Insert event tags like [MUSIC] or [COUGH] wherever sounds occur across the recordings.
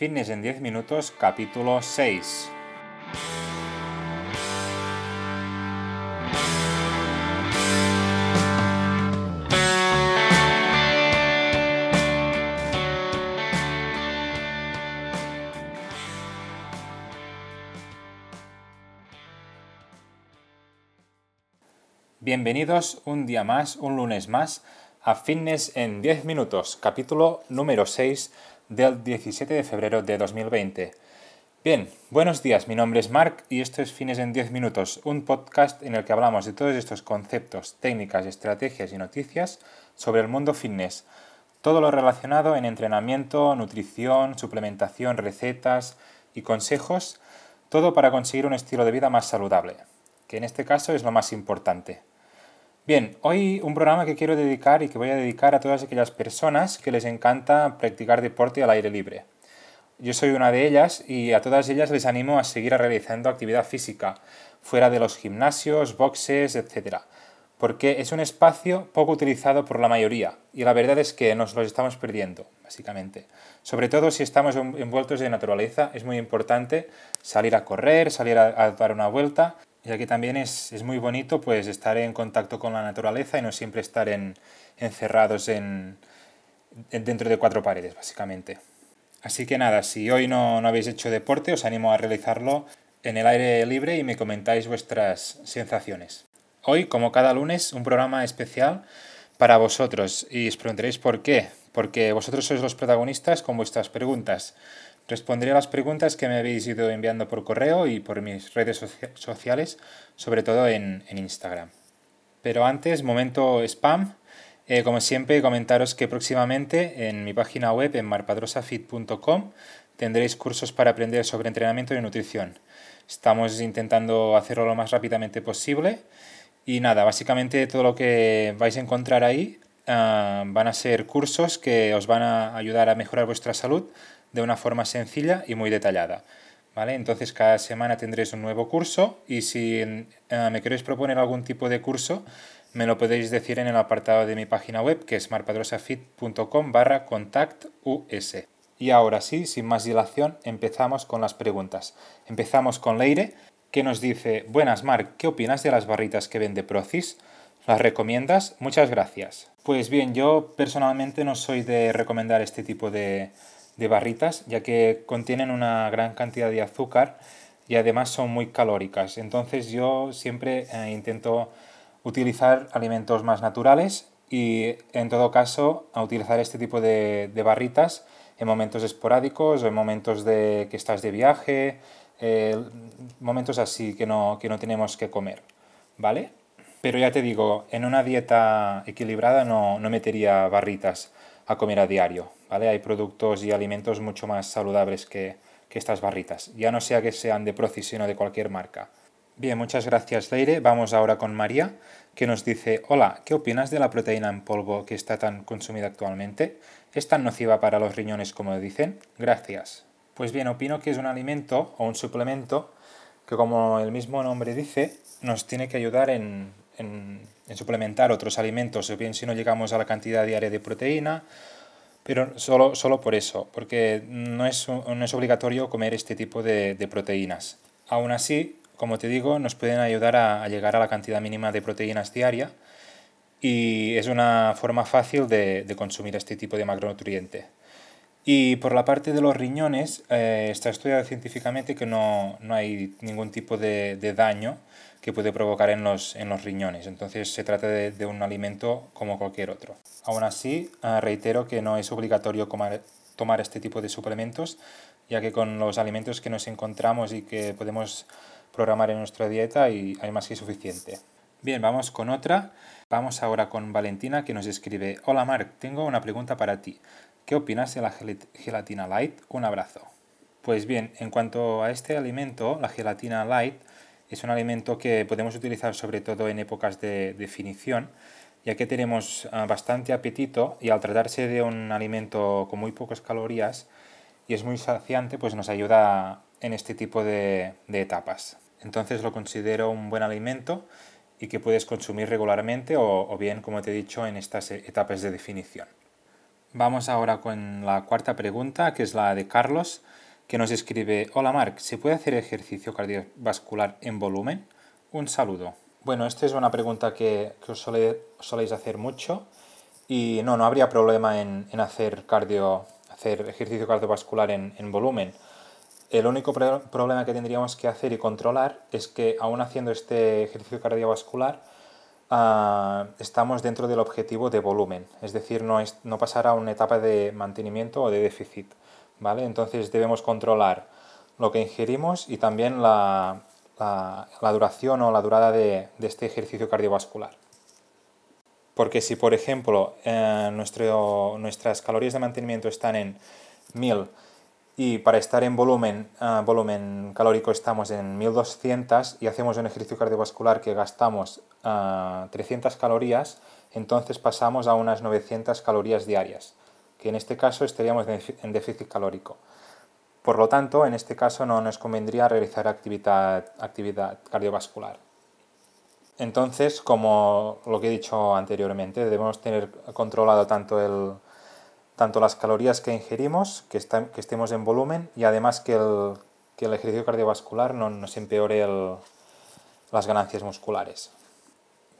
Fitness en 10 minutos, capítulo 6. Bienvenidos un día más, un lunes más, a Fitness en 10 minutos, capítulo número 6 del 17 de febrero de 2020. Bien, buenos días, mi nombre es Mark y esto es Fitness en 10 minutos, un podcast en el que hablamos de todos estos conceptos, técnicas, estrategias y noticias sobre el mundo fitness. Todo lo relacionado en entrenamiento, nutrición, suplementación, recetas y consejos, todo para conseguir un estilo de vida más saludable, que en este caso es lo más importante. Bien, hoy un programa que quiero dedicar y que voy a dedicar a todas aquellas personas que les encanta practicar deporte al aire libre. Yo soy una de ellas y a todas ellas les animo a seguir realizando actividad física fuera de los gimnasios, boxes, etc. Porque es un espacio poco utilizado por la mayoría y la verdad es que nos lo estamos perdiendo, básicamente. Sobre todo si estamos envueltos de naturaleza, es muy importante salir a correr, salir a dar una vuelta ya que también es, muy bonito pues estar en contacto con la naturaleza y no siempre estar encerrados en, dentro de cuatro paredes, básicamente. Así que nada, si hoy no, no habéis hecho deporte, os animo a realizarlo en el aire libre y me comentáis vuestras sensaciones. Hoy, como cada lunes, un programa especial para vosotros y os preguntaréis por qué. Porque vosotros sois los protagonistas con vuestras preguntas. Responderé a las preguntas que me habéis ido enviando por correo y por mis redes sociales, sobre todo en, Instagram. Pero antes, momento spam. Eh, como siempre, comentaros que próximamente en mi página web, en marpadrosafit.com, tendréis cursos para aprender sobre entrenamiento y nutrición. Estamos intentando hacerlo lo más rápidamente posible. Y nada, básicamente todo lo que vais a encontrar ahí ah, van a ser cursos que os van a ayudar a mejorar vuestra salud de una forma sencilla y muy detallada. ¿Vale? Entonces cada semana tendréis un nuevo curso y si eh, me queréis proponer algún tipo de curso, me lo podéis decir en el apartado de mi página web que es marpadrosafit.com barra contactus. Y ahora sí, sin más dilación, empezamos con las preguntas. Empezamos con Leire, que nos dice, buenas Marc, ¿qué opinas de las barritas que vende Procis? ¿Las recomiendas? Muchas gracias. Pues bien, yo personalmente no soy de recomendar este tipo de, de barritas, ya que contienen una gran cantidad de azúcar y además son muy calóricas. Entonces yo siempre eh, intento utilizar alimentos más naturales y en todo caso a utilizar este tipo de, barritas en momentos esporádicos o en momentos de que estás de viaje, eh, momentos así que no, que no tenemos que comer, ¿vale? Pero ya te digo, en una dieta equilibrada no, no metería barritas a comer a diario. ¿Vale? Hay productos y alimentos mucho más saludables que, estas barritas, ya no sea que sean de Procis, sino de cualquier marca. Bien, muchas gracias Leire. Vamos ahora con María, que nos dice, hola, ¿qué opinas de la proteína en polvo que está tan consumida actualmente? ¿Es tan nociva para los riñones como dicen? Gracias. Pues bien, opino que es un alimento o un suplemento que, como el mismo nombre dice, nos tiene que ayudar en, en, suplementar otros alimentos, o bien si no llegamos a la cantidad diaria de proteína, pero solo, solo por eso, porque no es, no es obligatorio comer este tipo de, de, proteínas. Aún así, como te digo, nos pueden ayudar a, llegar a la cantidad mínima de proteínas diaria y es una forma fácil de, de consumir este tipo de macronutriente. Y por la parte de los riñones, eh, está estudiado científicamente que no, no hay ningún tipo de, de, daño que puede provocar en los, en los riñones. Entonces se trata de, de un alimento como cualquier otro. Aún así, eh, reitero que no es obligatorio tomar este tipo de suplementos, ya que con los alimentos que nos encontramos y que podemos programar en nuestra dieta hay, hay más que suficiente. Bien, vamos con otra. Vamos ahora con Valentina que nos escribe, Hola Marc, tengo una pregunta para ti. ¿Qué opinas de la gelatina light? Un abrazo. Pues bien, en cuanto a este alimento, la gelatina light es un alimento que podemos utilizar sobre todo en épocas de definición, ya que tenemos ah, bastante apetito y al tratarse de un alimento con muy pocas calorías y es muy saciante, pues nos ayuda en este tipo de, etapas. Entonces lo considero un buen alimento y que puedes consumir regularmente o, o bien, como te he dicho, en estas etapas de definición. Vamos ahora con la cuarta pregunta, que es la de Carlos, que nos escribe, hola Marc, ¿se puede hacer ejercicio cardiovascular en volumen? Un saludo. Bueno, esta es una pregunta que, os soléis hacer mucho y no, no habría problema en, hacer, cardio, hacer ejercicio cardiovascular en, volumen. El único problema que tendríamos que hacer y controlar es que aún haciendo este ejercicio cardiovascular ah, estamos dentro del objetivo de volumen, es decir, no, es, no pasar a una etapa de mantenimiento o de déficit. ¿Vale? Entonces debemos controlar lo que ingerimos y también la, duración o la durada de, este ejercicio cardiovascular. Porque si, por ejemplo, eh, nuestras calorías de mantenimiento están en 1000 y para estar en volumen, eh, volumen calórico estamos en 1200 y hacemos un ejercicio cardiovascular que gastamos 300 eh, calorías, entonces pasamos a unas 900 calorías diarias que en este caso estaríamos en déficit calórico. Por lo tanto, en este caso no nos convendría realizar actividad, actividad cardiovascular. Entonces, como lo que he dicho anteriormente, debemos tener controlado tanto, el, tanto las calorías que ingerimos, que, que estemos en volumen y además que el, que el ejercicio cardiovascular no nos empeore las ganancias musculares.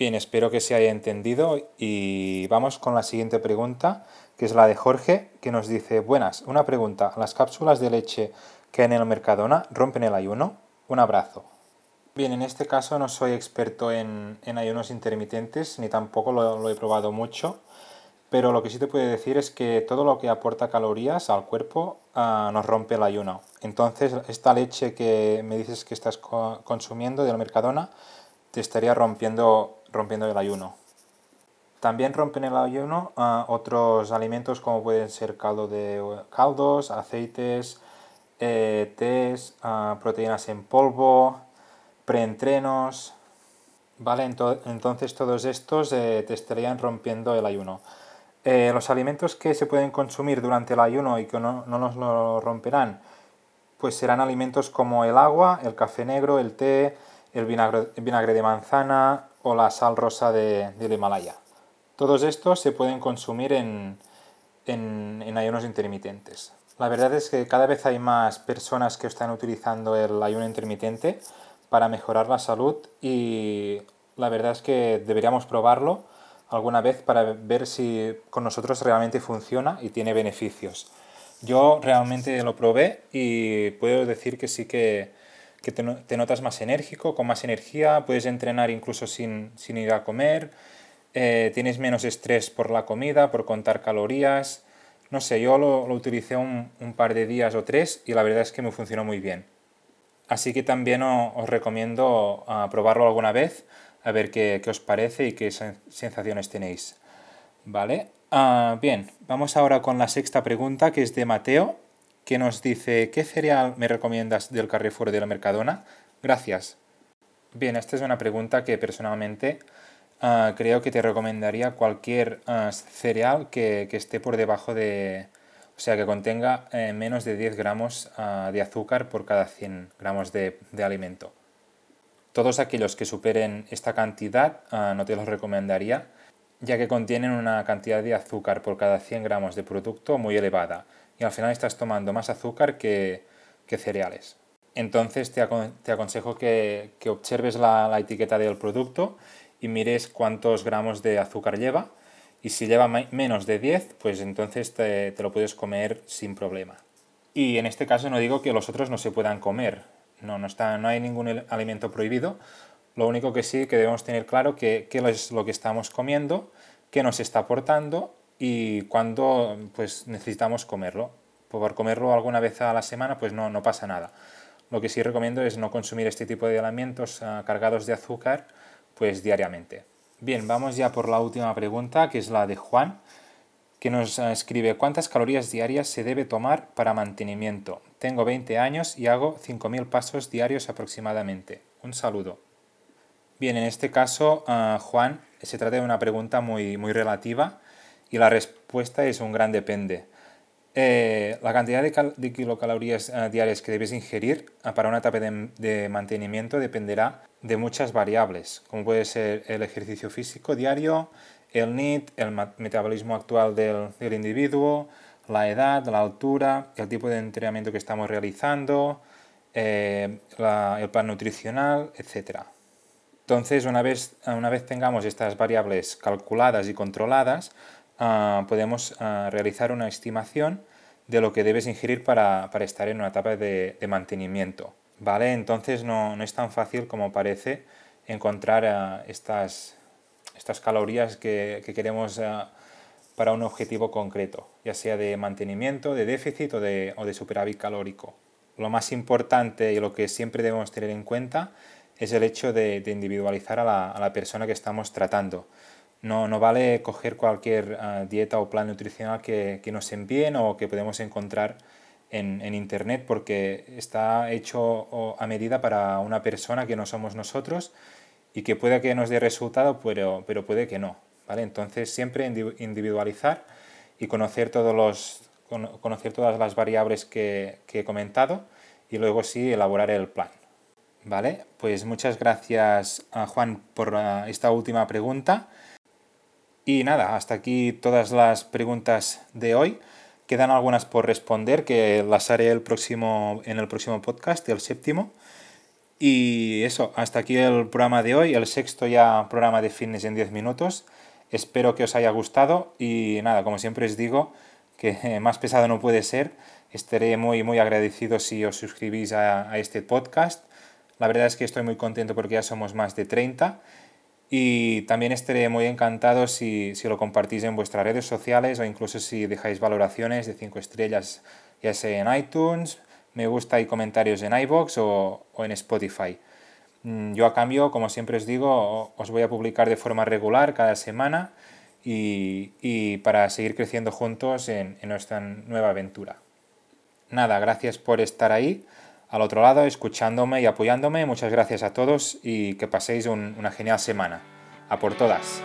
Bien, espero que se haya entendido y vamos con la siguiente pregunta, que es la de Jorge, que nos dice, buenas, una pregunta, ¿las cápsulas de leche que en el Mercadona rompen el ayuno? Un abrazo. Bien, en este caso no soy experto en, ayunos intermitentes, ni tampoco lo, he probado mucho, pero lo que sí te puedo decir es que todo lo que aporta calorías al cuerpo ah, nos rompe el ayuno. Entonces, esta leche que me dices que estás consumiendo del Mercadona, te estaría rompiendo rompiendo el ayuno. También rompen el ayuno ah, otros alimentos como pueden ser caldo de caldos, aceites, eh, tés, ah, proteínas en polvo, preentrenos. ¿Vale? Entonces todos estos eh, te estarían rompiendo el ayuno. Eh, los alimentos que se pueden consumir durante el ayuno y que no, no nos lo romperán, pues serán alimentos como el agua, el café negro, el té, el vinagre de manzana, o la sal rosa de, del Himalaya. Todos estos se pueden consumir en, en, ayunos intermitentes. La verdad es que cada vez hay más personas que están utilizando el ayuno intermitente para mejorar la salud y la verdad es que deberíamos probarlo alguna vez para ver si con nosotros realmente funciona y tiene beneficios. Yo realmente lo probé y puedo decir que sí que, que te, notas más enérgico, con más energía, puedes entrenar incluso sin, ir a comer, eh, tienes menos estrés por la comida, por contar calorías. No sé, yo lo, utilicé un, par de días o tres y la verdad es que me funcionó muy bien. Así que también os, recomiendo ah, probarlo alguna vez, a ver qué, os parece y qué sensaciones tenéis. ¿Vale? Ah, bien, vamos ahora con la sexta pregunta que es de Mateo que nos dice, ¿qué cereal me recomiendas del Carrefour de la Mercadona? Gracias. Bien, esta es una pregunta que personalmente ah, creo que te recomendaría cualquier ah, cereal que, esté por debajo de, o sea, que contenga eh, menos de 10 gramos ah, de azúcar por cada 100 gramos de, de, alimento. Todos aquellos que superen esta cantidad no te los recomendaría, ya que contienen una cantidad de azúcar por cada 100 gramos de producto muy elevada y al final estás tomando más azúcar que, cereales. Entonces te, aconsejo que, observes la, etiqueta del producto y mires cuántos gramos de azúcar lleva y si lleva menos de 10, pues entonces te, lo puedes comer sin problema. Y en este caso no digo que los otros no se puedan comer, no, no, está, no hay ningún alimento prohibido, lo único que sí que debemos tener claro que qué es lo que estamos comiendo, qué nos está aportando y cuando pues, necesitamos comerlo. Por comerlo alguna vez a la semana, pues no, no pasa nada. Lo que sí recomiendo es no consumir este tipo de alimentos ah, cargados de azúcar pues diariamente. Bien, vamos ya por la última pregunta, que es la de Juan, que nos ah, escribe ¿cuántas calorías diarias se debe tomar para mantenimiento? Tengo 20 años y hago 5.000 pasos diarios aproximadamente. Un saludo. Bien, en este caso, ah, Juan, se trata de una pregunta muy, muy relativa y la respuesta es un gran depende. Eh, la cantidad de, kilocalorías eh, diarias que debes ingerir eh, para una etapa de, mantenimiento dependerá de muchas variables, como puede ser el ejercicio físico diario, el NIT, el metabolismo actual del, individuo, la edad, la altura, el tipo de entrenamiento que estamos realizando, eh, el plan nutricional, etc. Entonces, una vez, una vez tengamos estas variables calculadas y controladas, ah, podemos ah, realizar una estimación de lo que debes ingerir para, estar en una etapa de, mantenimiento. ¿Vale? Entonces no, es tan fácil como parece encontrar ah, estas, estas calorías que, queremos para un objetivo concreto, ya sea de mantenimiento, de déficit o de, o de superávit calórico. Lo más importante y lo que siempre debemos tener en cuenta es el hecho de, individualizar a la, persona que estamos tratando. No, no vale coger cualquier ah, dieta o plan nutricional que, nos envíen o que podemos encontrar en, internet porque está hecho a medida para una persona que no somos nosotros y que puede que nos dé resultado, pero, pero puede que no. ¿vale? Entonces siempre individualizar y conocer, todos los, conocer todas las variables que, que he comentado y luego sí elaborar el plan. Vale, pues muchas gracias a Juan por ah, esta última pregunta. Y nada, hasta aquí todas las preguntas de hoy. Quedan algunas por responder que las haré el próximo, en el próximo podcast, el séptimo. Y eso, hasta aquí el programa de hoy, el sexto ya programa de fitness en 10 minutos. Espero que os haya gustado y nada, como siempre os digo, que [LAUGHS] más pesado no puede ser. Estaré muy, muy agradecido si os suscribís a este podcast la verdad es que estoy muy contento porque ya somos más de 30 y también estaré muy encantado si, lo compartís en vuestras redes sociales o incluso si dejáis valoraciones de 5 estrellas, ya sea en iTunes, me gusta y comentarios en iBox o, en Spotify. Mm, yo a cambio, como siempre os digo, os voy a publicar de forma regular cada semana y, para seguir creciendo juntos en nuestra nueva aventura. Nada, gracias por estar ahí al otro lado, escuchándome y apoyándome. Muchas gracias a todos y que paséis una genial semana. A por todas.